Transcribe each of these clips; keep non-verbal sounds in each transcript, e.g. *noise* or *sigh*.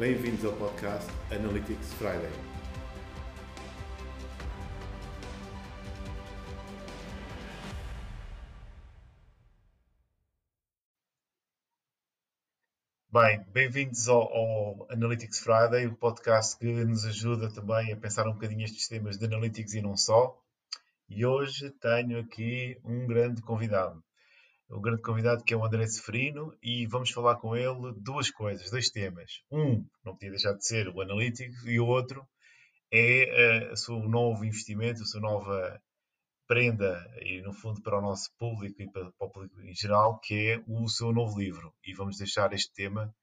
Bem-vindos ao podcast Analytics Friday. Bem, bem-vindos ao, ao, Analytics Friday, o podcast que nos ajuda também a pensar um bocadinho estes temas de Analytics e não só. E hoje tenho aqui um grande convidado. Um grande convidado que é o André Seferino e vamos falar com ele duas coisas, dois temas. Um, não podia deixar de ser o Analytics e o outro é uh, o seu novo investimento, a sua nova prenda e no fundo para o nosso público e para, para, o público em geral, que é o seu novo livro. E vamos deixar este tema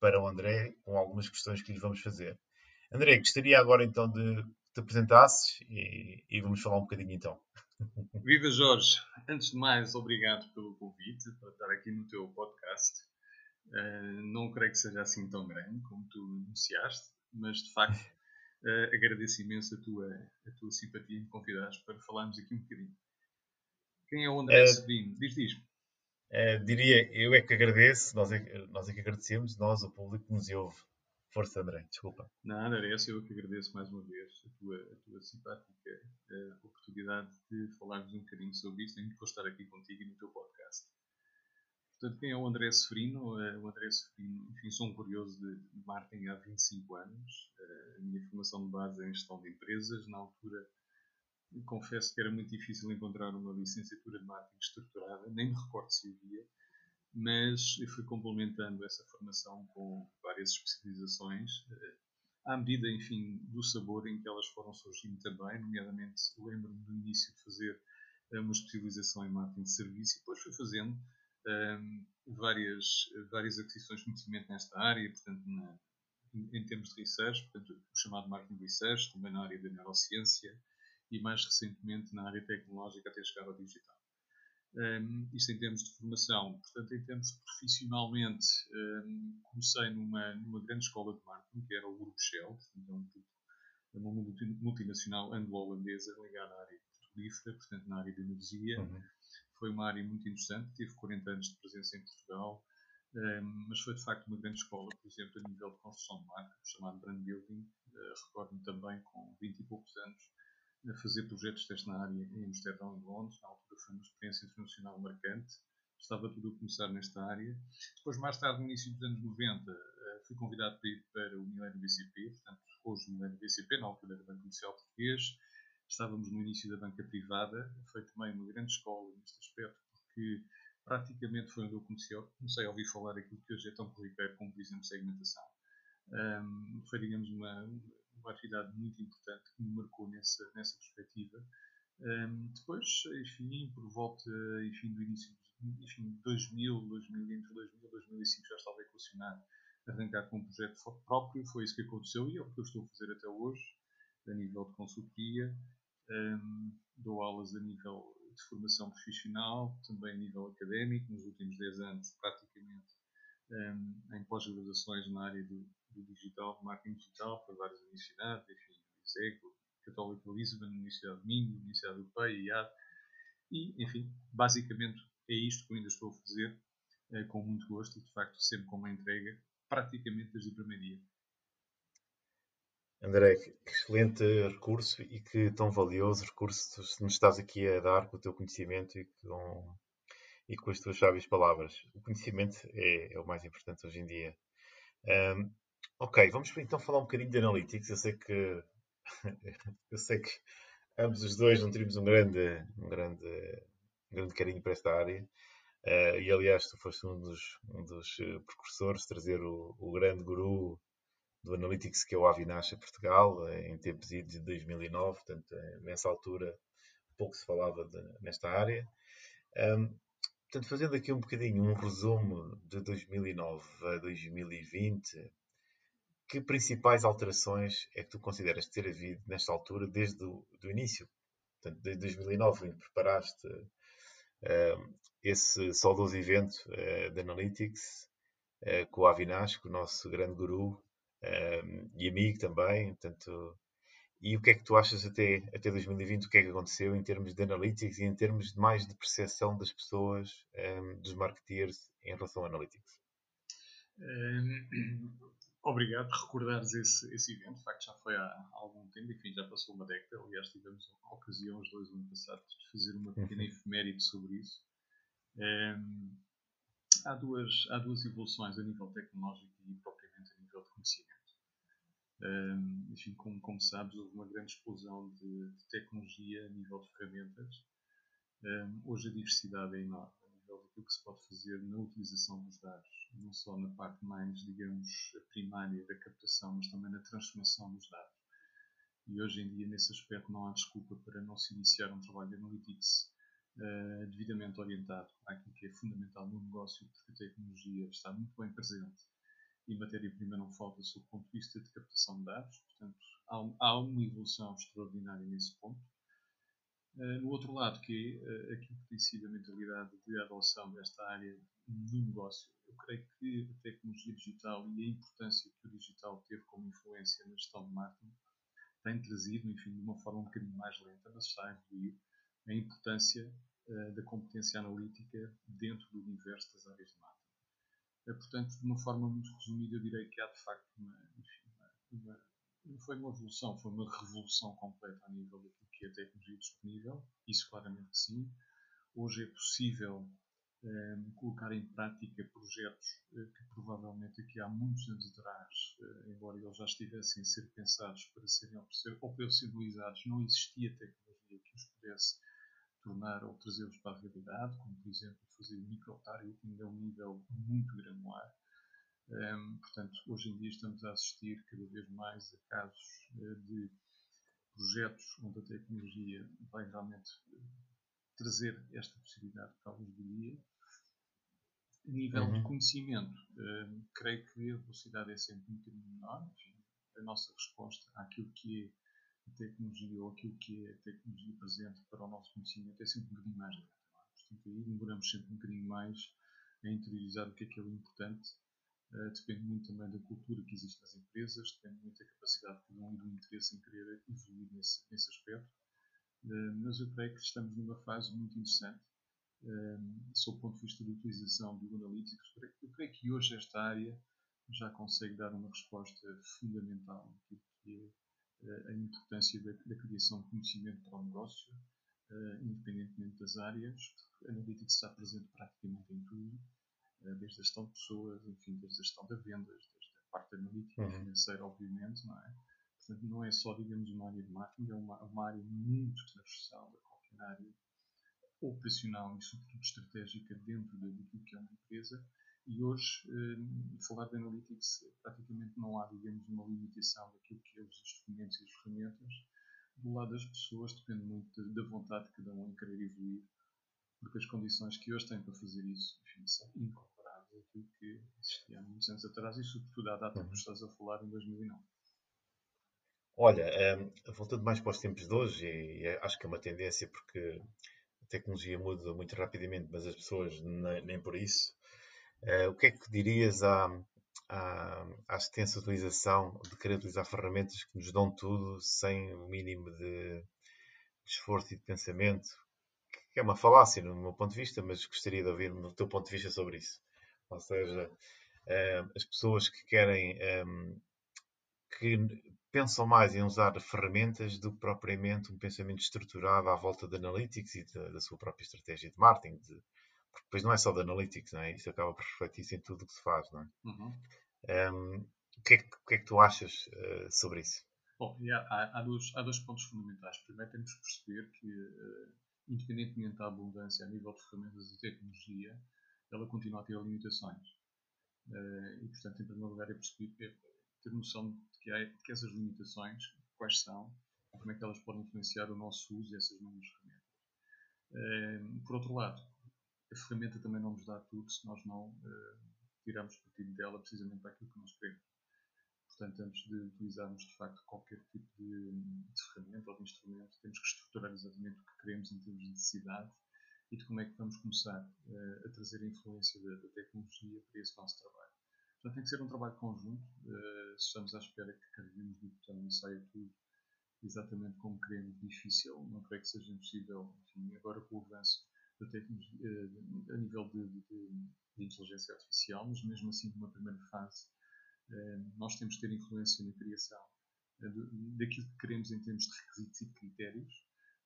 para o André com algumas questões que lhe vamos fazer. André, gostaria agora então de te apresentasses e, e vamos falar um bocadinho então. Viva Jorge! Antes de mais, obrigado pelo convite para estar aqui no teu podcast. Uh, não creio que seja assim tão grande como tu anunciaste, mas de facto uh, *laughs* agradeço imenso a tua, a tua simpatia em me convidares para falarmos aqui um bocadinho. Quem é o André uh, Sevino? Diz, diz. Uh, diria, eu é que agradeço, nós é, nós é que agradecemos, nós, o público que nos ouve. Força, André, desculpa. Nada, era essa, eu que agradeço mais uma vez a tua, a tua simpática uh, oportunidade de falarmos um bocadinho sobre isto, e de estar aqui contigo e no teu podcast. Portanto, quem é o André Seferino? Uh, o André Seferino, enfim, sou um curioso de marketing há 25 anos. Uh, a minha formação de base é em gestão de empresas. Na altura, confesso que era muito difícil encontrar uma licenciatura de marketing estruturada, nem me recordo se havia, mas eu fui complementando essa formação com várias especializações, uh, à medida, enfim, do sabor em que elas foram surgindo também, nomeadamente lembro-me do início de fazer uma especialização em marketing de serviço e depois fui fazendo um, várias, várias aquisições de conhecimento nesta área, portanto, na, em termos de research, portanto, o chamado marketing research, também na área da neurociência e mais recentemente na área tecnológica até chegar ao digital. Um, isto em termos de formação. Portanto, em termos de profissionalmente, um, comecei numa, numa grande escola de marketing, que era o Grupo Shell, portanto, é um grupo, uma multinacional anglo-holandesa ligada à área petrolífera, portanto, na área de energia. Uhum foi uma área muito interessante, tive 40 anos de presença em Portugal, ehm, mas foi de facto uma grande escola, por exemplo, a nível de construção de marca, chamado Brand Building. Eh, recordo-me também, com 20 e poucos anos, a fazer projetos desta área em Amsterdão e Londres. Na altura foi uma experiência internacional marcante. Estava tudo a começar nesta área. Depois, mais tarde, no início dos anos 90, eh, fui convidado para ir para o Milênio BCP, portanto, hoje o Milênio BCP, na altura era Banco Comercial Português estávamos no início da banca privada, foi também uma grande escola neste aspecto, porque praticamente foi onde eu comecei, comecei a ouvir falar aquilo que hoje é tão corriqueiro, como por exemplo segmentação. Um, foi, digamos, uma, uma atividade muito importante que me marcou nessa, nessa perspectiva. Um, depois, enfim, por volta enfim, do início de enfim, 2000, 2000, entre 2000 e 2005 já estava a equacionar arrancar com um projeto próprio, foi isso que aconteceu e é o que eu estou a fazer até hoje, a nível de consultoria, um, dou aulas a nível de formação profissional, também a nível académico, nos últimos 10 anos, praticamente, um, em pós-graduações na área do, do, digital, marketing digital, para várias universidades, enfim, ISECO, Católica Lisbon, Universidade de Minho, Universidade Europeia, IAD, e, enfim, basicamente é isto que eu ainda estou a fazer, uh, com muito gosto e, de facto, sempre com uma entrega, praticamente desde o primeiro dia. André, que excelente recurso e que tão valioso recurso nos estás aqui a dar com o teu conhecimento e com, e com as tuas sábias palavras. O conhecimento é, é o mais importante hoje em dia. Um, ok, vamos então falar um bocadinho de Analytics. Eu sei que *laughs* eu sei que ambos os dois não teríamos um grande, um grande, um grande carinho para esta área. Uh, e aliás, tu foste um dos, um dos eh, precursores, trazer o, o grande guru do Analytics, que é o Avinash a Portugal, em tempos de 2009, portanto, eh, nessa altura pouco se falava de, nesta área. Um, portanto, fazendo aqui um bocadinho um resumo de 2009 a 2020, que principais alterações é que tu consideras ter havido nesta altura desde o do início? Portanto, desde 2009, em preparaste uh, esse saudoso evento uh, de Analytics uh, com o Avinash, com o nosso grande guru, e amigo também. Portanto, e o que é que tu achas até, até 2020? O que é que aconteceu em termos de analytics e em termos de mais de percepção das pessoas, um, dos marketeers, em relação a analytics? Obrigado por recordares esse, esse evento. De facto, já foi há, algum tempo, enfim, já passou uma década. Aliás, tivemos a ocasião, os dois, ano passado, de fazer uma pequena uhum. efeméride sobre isso. Um, ehm, há, duas, há duas evoluções a nível tecnológico e propriamente a nível de conhecimento. Um, ehm, enfim, como, como sabes, houve uma grande explosão de, de tecnologia a nível de ferramentas. Um, ehm, hoje a diversidade é enorme nível daquilo que se pode fazer na utilização dos dados, não só na parte mais, digamos, primária da captação, mas também na transformação dos dados. E hoje em dia, nesse aspecto, não há desculpa para não se iniciar um trabalho de analytics uh, devidamente orientado àquilo que é fundamental no negócio, porque a tecnologia está muito bem presente e matéria-prima não falta sob o ponto de vista de captação de dados. Portanto, há, há uma evolução extraordinária nesse ponto. Eh, no outro lado, que é uh, aquilo que tem sido a mentalidade de adoção desta área do negócio, eu creio que a tecnologia digital e a importância que o digital teve como influência na gestão de marketing tem trazido, enfim, de uma forma um bocadinho mais lenta, mas está a evoluir, a importância uh, da competência analítica dentro do universo das áreas de marketing. portanto, de uma forma muito resumida, eu direi que há de facto uma, enfim, uma, uma não foi uma evolução, foi uma revolução completa a nível daquilo que é a tecnologia disponível. Isso claramente que sim. Hoje é possível um, ehm, colocar em prática projetos uh, que provavelmente aqui há muitos anos atrás, uh, embora eles já estivessem a ser pensados para serem operacionalizados, não existia tecnologia que os pudesse tornar ou trazê-los para a realidade, como por exemplo fazer micro-targeting a um nível muito granular um, portanto, hoje em dia estamos a assistir cada vez mais a casos uh, de projetos onde a tecnologia vai realmente uh, trazer esta possibilidade para a luz do dia. A nível uhum. de conhecimento, uh, creio que a velocidade é sempre um bocadinho menor. Enfim, a nossa resposta àquilo que é a tecnologia ou aquilo que é a tecnologia presente para o nosso conhecimento é sempre um bocadinho mais lenta. É? Portanto, aí demoramos sempre um bocadinho mais a interiorizar o que é que é o importante depende muito também da cultura que existe nas empresas, depende muito da capacidade de cada um e do interesse em querer evoluir nesse, nesse aspecto. Uh, mas eu creio que estamos numa fase muito interessante, uh, sob o ponto de vista da utilização do Analytics. Eu creio que hoje esta área já consegue dar uma resposta fundamental que é a importância da, da, criação de conhecimento para o negócio, independentemente das áreas. A Analytics está presente praticamente em tudo eh, desde a gestão de pessoas, enfim, desde a gestão de vendas, desde a parte analítica e uhum. financeira, obviamente, não é? Portanto, não é só, digamos, uma área de marketing, é uma, uma área muito transversal a qualquer área operacional e, sobretudo, estratégica dentro daquilo que é uma empresa. E hoje, eh, falar de analytics, praticamente não há, digamos, uma limitação daquilo que é os instrumentos e as ferramentas. Do lado das pessoas, depende muito da vontade de cada um em querer evoluir, porque as condições que hoje têm para fazer isso, enfim, são incomparáveis aquilo que existia há muitos anos atrás e, sobretudo, à data uhum. que estás a falar, em 2009. Olha, um, voltando mais para os tempos de hoje, e, acho que é uma tendência porque a tecnologia muda muito rapidamente, mas as pessoas nem, por isso. Uh, o que é que dirias à, à, à extensa utilização de querer utilizar ferramentas que nos dão tudo sem o mínimo de esforço e de pensamento? Que é uma falácia no meu ponto de vista, mas gostaria de ouvir o teu ponto de vista sobre isso. Ou seja, uh, as pessoas que querem, ehm, que pensam mais em usar ferramentas do que propriamente um pensamento estruturado à volta de analytics e da, da sua própria estratégia de marketing. De, porque depois não é só de analytics, não é? Isso acaba por refletir-se em tudo o que se faz, não é? Uhum. Um, ehm, o, que é que, o, que é que, tu achas uh, sobre isso? Bom, há, há, dois, há dois pontos fundamentais. Primeiro, temos que perceber que, uh, independentemente da abundância a nível de ferramentas de tecnologia, ela continua a ter limitações. Uh, e, portanto, em primeiro lugar, é perceber, é ter noção de que, há, de que essas limitações, quais são, e como é que elas podem influenciar o nosso uso dessas novas ferramentas. Uh, por outro lado, a ferramenta também não nos dá tudo se nós não uh, tirarmos partido dela precisamente para aquilo que nós queremos. Portanto, antes de utilizarmos de facto qualquer tipo de, de de instrumento, temos que estruturar exatamente o que queremos em termos de necessidade e de como é que vamos começar uh, a trazer a influência da, da, tecnologia para esse nosso trabalho. Portanto, tem que ser um trabalho conjunto. Uh, se estamos à espera que carreguemos no botão e saia tudo exatamente como queremos, difícil. Não creio que seja impossível, enfim, agora com o avanço da tecnologia, uh, a nível de, de, de, inteligência artificial, mas mesmo assim, numa primeira fase, nós temos que ter influência na criação daquilo que queremos em termos de requisitos e de critérios,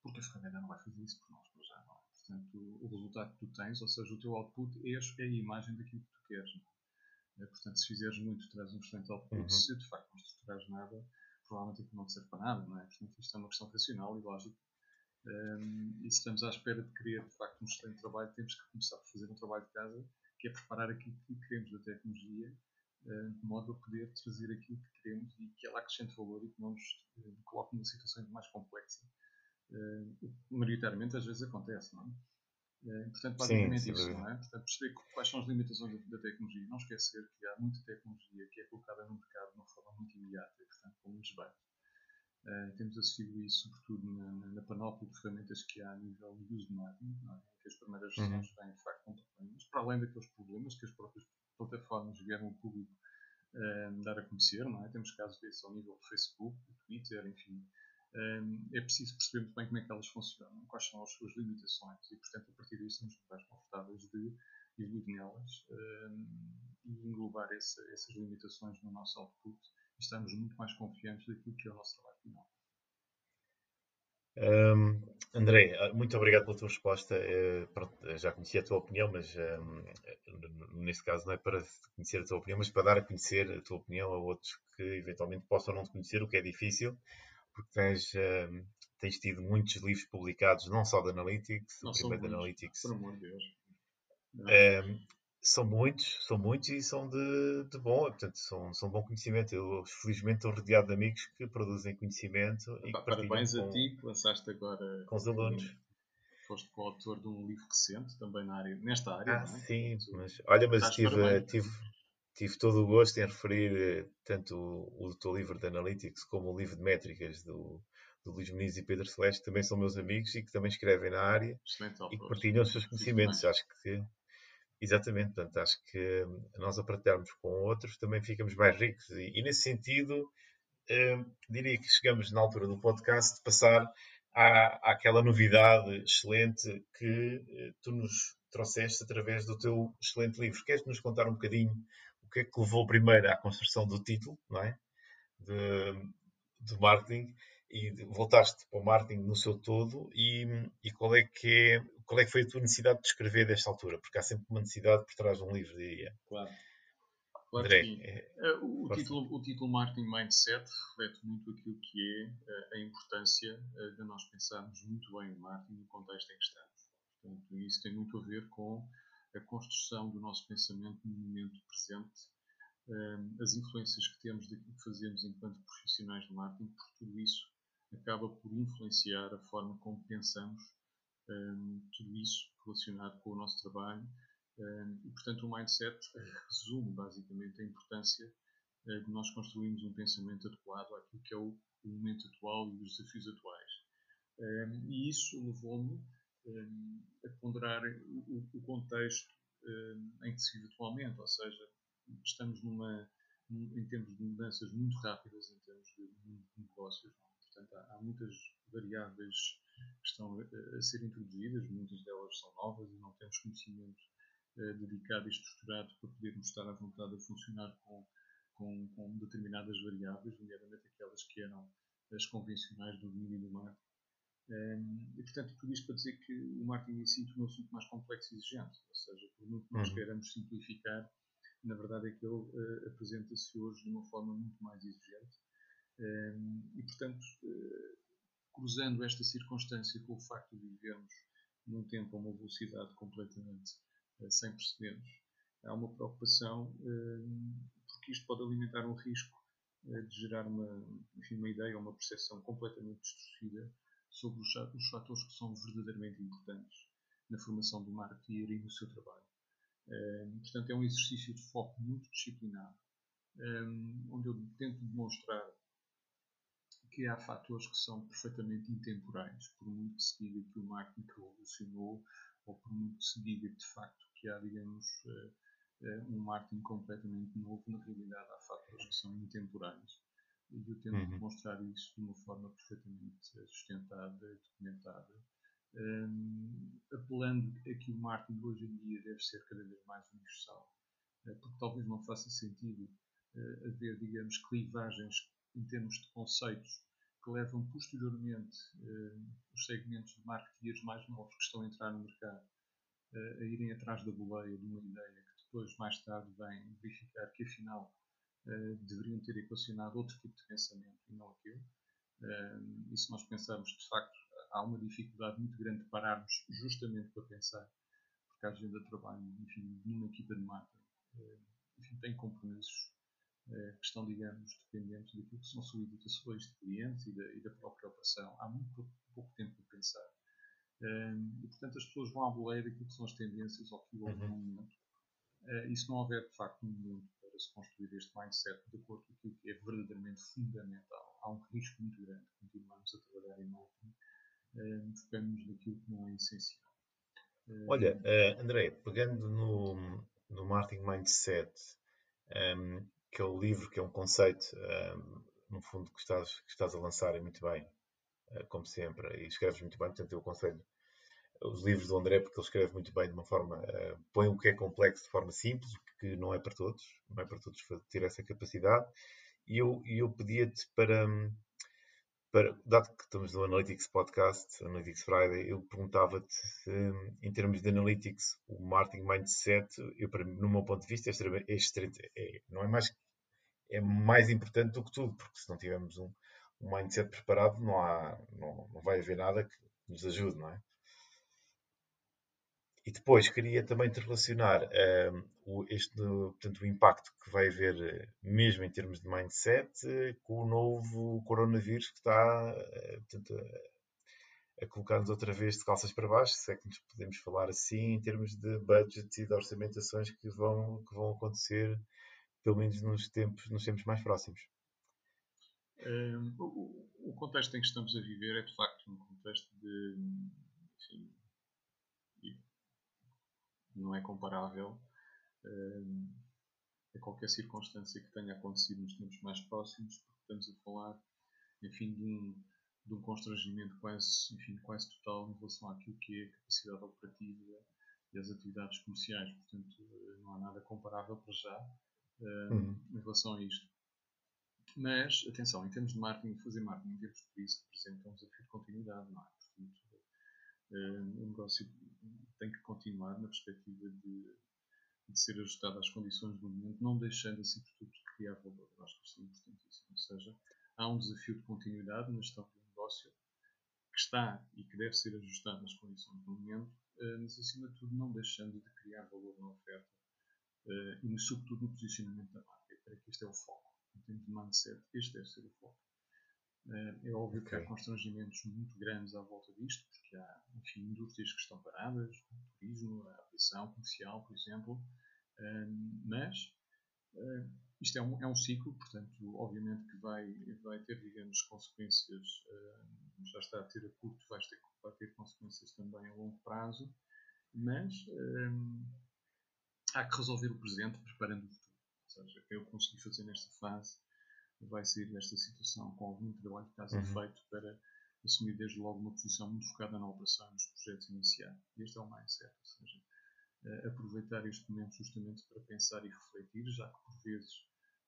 porque a ferramenta não vai fazer isso por nós, por já não. É? Portanto, o resultado que tu tens, ou seja, o teu output é a imagem daquilo que tu queres. Não é? Portanto, se fizeres muito, traz um excelente output. Uhum. Se de facto não estruturares nada, provavelmente aquilo não serve para nada. Não é? Portanto, isto é uma questão racional e lógica. Um, e se estamos à espera de querer de facto um excelente trabalho, temos que começar por fazer um trabalho de casa, que é preparar aquilo que queremos da tecnologia de modo a poder trazer aquilo que queremos e que ela acrescente valor e que não nos eh, coloque numa situação mais complexa. Uh, maioritariamente às vezes acontece, não é? Portanto, basicamente Sim, isso, não é? Portanto, perceber quais são as limitações da, tecnologia. Não esquecer que há muita tecnologia que é colocada no mercado de uma forma muito imediata e, portanto, com muitos bugs. Uh, temos assistido isso, sobretudo, na, na, na, panóplia de ferramentas que há a nível de uso de marketing, é? que as primeiras versões uhum. têm, de facto, com problemas, para além daqueles problemas que as próprias plataformas vieram ao público uh, dar a conhecer, não é? Temos casos desses ao nível do Facebook, do Twitter, enfim. Um, é preciso perceber muito bem como é que elas funcionam, quais são as suas limitações e, portanto, a partir disso estamos mais confortáveis de evoluir nelas um, e englobar essa, essas limitações no nosso output e estarmos muito mais confiantes daquilo que é o nosso trabalho final. Um, André, muito obrigado pela tua resposta. Uh, já conheci a tua opinião, mas um, neste caso não é para conhecer a tua opinião, mas para dar a conhecer a tua opinião a outros que eventualmente possam não te conhecer, o que é difícil, porque tens, um, tens tido muitos livros publicados, não só de Analytics, não, o primeiro de Analytics. Por amor de Deus. São muitos, são muitos e são de, de bom, portanto, são, são bom conhecimento. Eu, felizmente, estou rodeado de amigos que produzem conhecimento. e que parabéns com, a ti, que lançaste agora. Com os alunos. Foste coautor de um livro recente, também na área, nesta área. Ah, é? sim, mas olha, mas tive, tive, tive todo o gosto em referir eh, tanto o, o teu livro de Analytics como o livro de métricas do, do Luís Muniz e Pedro Celeste, que também são meus amigos e que também escrevem na área Excelente, e que partilham os seus conhecimentos. Acho que Exatamente, portanto, acho que hum, nós a partilharmos com outros também ficamos mais ricos e, e nesse sentido eh, diria que chegamos na altura do podcast de passar à, àquela novidade excelente que eh, tu nos trouxeste através do teu excelente livro. Queres nos contar um bocadinho o que é que levou primeiro à construção do título, não é? De, de marketing e voltaste para o marketing no seu todo e, e, qual, é que é, qual é que foi a tua necessidade de escrever desta altura? Porque há sempre uma necessidade por trás de um livro, diria. Claro. Claro André, que é, eh, o, título, o título Marketing Mindset reflete muito aquilo que é eh, a importância eh, de nós pensarmos muito bem o marketing no contexto em que estamos. Portanto, isso tem muito a ver com a construção do nosso pensamento no momento presente as influências que temos daquilo que fazemos enquanto profissionais de marketing, por tudo isso acaba por influenciar a forma como pensamos um, tudo isso relacionado com o nosso trabalho. Um, e, portanto, o mindset resume basicamente a importância uh, de nós construirmos um pensamento adequado àquilo que é o, o momento atual e os desafios atuais. Um, e isso levou-me a ponderar o, o contexto em que se vive atualmente, ou seja, estamos numa, em termos de mudanças muito rápidas em termos de, de negócios. Não? Portanto, há, há muitas variáveis que estão a, a, ser introduzidas, muitas delas são novas e não temos conhecimento uh, dedicado e estruturado para podermos estar à vontade a funcionar com, com, com determinadas variáveis, nomeadamente aquelas que eram as convencionais do domínio do marketing. Um, ehm, e, portanto, tudo isto para dizer que o marketing em si tornou-se muito mais complexo e exigente. Ou seja, por muito que nós uhum. queiramos simplificar, na verdade é que ele uh, apresenta-se hoje de uma forma muito mais exigente e, portanto, eh, cruzando esta circunstância com o facto de vivermos num tempo a uma velocidade completamente eh, sem precedentes, há uma preocupação, porque isto pode alimentar um risco eh, de gerar uma, enfim, uma ideia uma percepção completamente distorcida sobre os, os fatores que são verdadeiramente importantes na formação do marketeer e no seu trabalho. portanto, é um exercício de foco muito disciplinado, onde eu tento demonstrar que há fatores que são perfeitamente intemporais, por muito que se diga que o marketing revolucionou, ou por muito que se diga de facto que há, digamos, eh, eh, um marketing completamente novo, na realidade há fatores que são intemporais. E eu tento uhum. demonstrar isso de uma forma perfeitamente sustentada e documentada, um, apelando a que o marketing hoje em dia deve ser cada vez mais universal. Eh, porque talvez não faça sentido haver, digamos, clivagens em termos de conceitos que levam posteriormente uh, os segmentos de marketeers mais novos que estão a entrar no mercado uh, a irem atrás da boleia de uma ideia que depois, mais tarde, vem verificar que afinal uh, deveriam ter equacionado outro tipo de pensamento e não aquele. e se nós pensarmos, de facto, há uma dificuldade muito grande de pararmos justamente para pensar, porque a agenda de trabalho, enfim, numa equipa de marketing, enfim, tem compromissos eh, que estão, digamos, dependentes daquilo que são solicitações de clientes e da, e da própria operação. Há muito pouco, pouco tempo para pensar. Um, e, portanto, as pessoas vão à boleia daquilo que são as tendências ao que houve uhum. no momento. Uh, e se não houver, de facto, um momento para se construir este mindset de acordo com aquilo que é verdadeiramente fundamental, há um risco muito grande de continuarmos a trabalhar em marketing, uh, focando-nos naquilo que não é essencial. Uh, Olha, uh, André, pegando no, no marketing mindset, um, que é o livro, que é um conceito, um, no fundo, que estás, que estás a lançar e muito bem, uh, como sempre, e escreves muito bem, portanto eu aconselho os livros do André, porque ele escreve muito bem de uma forma, uh, põe o que é complexo de forma simples, que não é para todos, não é para todos ter essa capacidade, e eu, eu pedia-te para, para, dado que estamos no Analytics Podcast, Analytics Friday, eu perguntava-te, em termos de Analytics, o marketing mindset, eu, para, no meu ponto de vista, é, é, é, não é mais, é mais importante do que tudo, porque se não tivermos um, um mindset preparado, não, há, não, não vai haver nada que nos ajude, não é? E depois queria também te relacionar um, o, este, portanto, o impacto que vai haver, mesmo em termos de mindset, com o novo coronavírus que está portanto, a, colocar-nos outra vez de calças para baixo, se é que nos podemos falar assim, em termos de budget e de orçamentações que vão, que vão acontecer, pelo menos nos tempos, nos tempos mais próximos. Um, o, o, contexto em que estamos a viver é de facto um contexto de enfim, não é comparável uh, a qualquer circunstância que tenha acontecido nos tempos mais próximos, porque estamos a falar, enfim, de um, de um constrangimento quase, enfim, quase total em relação àquilo que é a capacidade operativa e as atividades comerciais. Portanto, eh, não há nada comparável para já uh, uhum. em relação a isto. Mas, atenção, em termos de marketing, fazer marketing em termos de crise representa um desafio de continuidade, não é? Portanto, o negócio tem que continuar na perspectiva de, de ser ajustado às condições do momento, não deixando assim tudo de criar valor. Eu acho que isso é importantíssimo. Ou seja, há um desafio de continuidade na gestão do negócio que está e que deve ser ajustado às condições do momento, eh, mas acima de tudo não deixando de criar valor na oferta eh, e sobretudo no posicionamento da marca. Creio que este é o foco. Em termos de mindset, este deve ser o foco. É óbvio okay. que há constrangimentos muito grandes à volta disto, porque há, enfim, indústrias que estão paradas, o turismo, a aviação comercial, por exemplo, mas isto é um, é um ciclo, portanto, obviamente que vai, vai ter, digamos, consequências, já está a ter a curto, vai ter, vai ter consequências também a longo prazo, mas há que resolver o presente preparando o futuro. Ou seja, o que eu consegui fazer nesta fase vai sair desta situação com algum trabalho de casa uhum. feito para assumir desde logo uma posição muito focada na operação e nos projetos iniciais. E este é o mindset, ou seja, uh, aproveitar este momento justamente para pensar e refletir, já que por vezes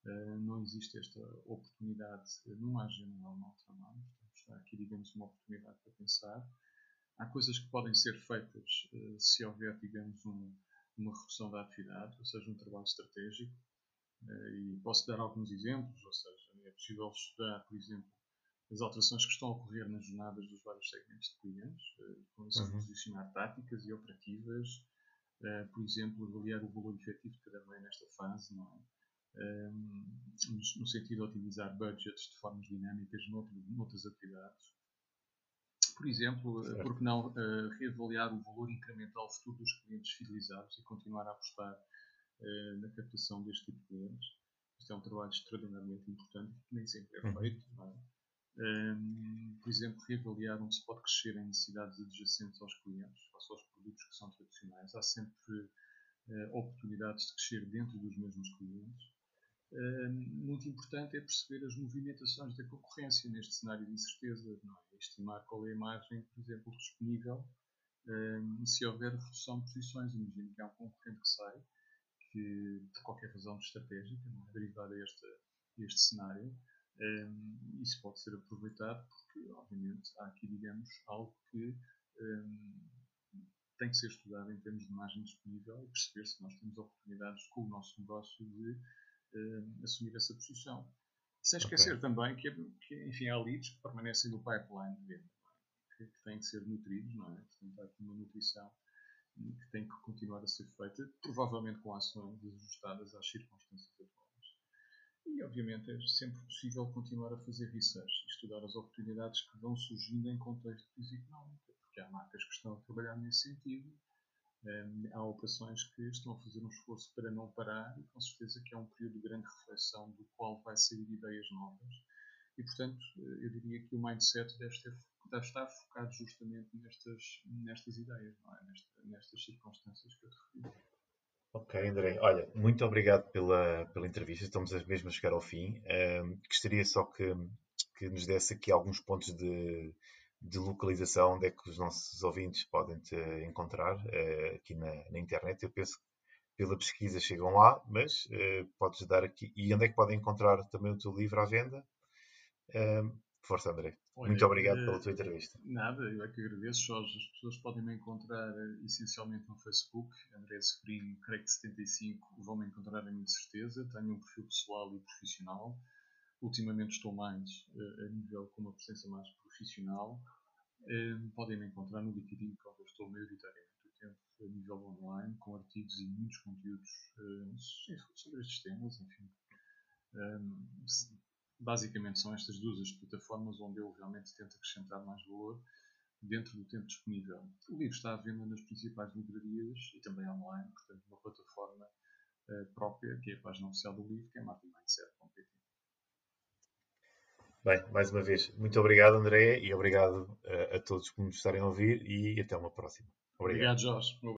uh, não existe esta oportunidade numa agenda normal de trabalho, portanto está aqui, digamos, uma oportunidade para pensar. Há coisas que podem ser feitas uh, se houver, digamos, um, uma redução da atividade, ou seja, um trabalho estratégico, eh, e posso dar alguns exemplos, ou seja, é possível estudar, por exemplo, as alterações que estão a ocorrer nas jornadas dos vários segmentos de clientes, eh, com isso uhum. posicionar táticas e operativas, eh, por exemplo, avaliar o valor efetivo de cada bem nesta fase, não é? no sentido de otimizar budgets de formas dinâmicas noutras atividades. Por exemplo, certo. porque não reavaliar o valor incremental futuro dos clientes fidelizados e continuar a apostar eh, na captação deste tipo de clientes. Isto é um trabalho extraordinariamente importante que nem sempre é uhum. feito. É? Um, ehm, por exemplo, reavaliar onde se pode crescer em necessidades adjacentes aos clientes, aos produtos que são tradicionais. Há sempre uh, oportunidades de crescer dentro dos mesmos clientes. Um, ehm, muito importante é perceber as movimentações da concorrência neste cenário de incerteza, é? estimar qual é a margem, por exemplo, disponível um, ehm, se houver redução de posições. Imagino que há um concorrente que sai que, por qualquer razão estratégica, não é? derivada a este, este cenário, um, isso pode ser aproveitado porque, obviamente, há aqui, digamos, algo que um, tem que ser estudado em termos de margem disponível e perceber se nós temos oportunidades com o nosso negócio de um, assumir essa posição. Sem esquecer okay. também que, que, enfim, há leads que permanecem no pipeline de venda, é? que, que, têm que ser nutridos, não é? Portanto, há aqui uma nutrição que tem que continuar a ser feita, provavelmente com ações ajustadas às circunstâncias atuais. E, obviamente, é sempre possível continuar a fazer research, estudar as oportunidades que vão surgindo em contexto económica, porque há marcas que estão a trabalhar nesse sentido, um, há operações que estão a fazer um esforço para não parar e, com certeza, que é um período de grande reflexão do qual vai sair ideias novas. E, portanto, eu diria que o mindset deve, ter, deve estar focado justamente nestas, nestas ideias, é? Nesta, nestas circunstâncias que eu te referi. Ok, André. Olha, muito obrigado pela, pela entrevista. Estamos mesmo a chegar ao fim. gostaria só que, que nos desse aqui alguns pontos de, de localização onde é que os nossos ouvintes podem te encontrar uh, aqui na, na, internet. Eu penso que pela pesquisa chegam lá, mas uh, podes dar aqui. E onde é que podem encontrar também o teu livro à venda? Força, André. Olha, Muito obrigado pela tua entrevista. Nada, eu é que agradeço, Jorge. As pessoas podem me encontrar uh, essencialmente no Facebook, André Sofrinho, creio que 75, vão me encontrar a mim de certeza. Tenho um perfil pessoal e profissional. Ultimamente estou mais uh, a nível com uma presença mais profissional. Uh, podem me encontrar no LinkedIn, onde eu estou maioritariamente o tempo a nível online, com artigos e muitos conteúdos sobre estes temas, enfim. Um, basicamente são estas duas as plataformas onde eu realmente tento acrescentar mais valor dentro do tempo disponível. O livro está à venda nas principais livrarias e também online, portanto, numa plataforma uh, própria, que é a página oficial do livro, que é martinmindset.pt. Bem, mais uma vez, muito obrigado, André, e obrigado uh, a todos por nos estarem a ouvir e até uma próxima. Obrigado, obrigado Jorge.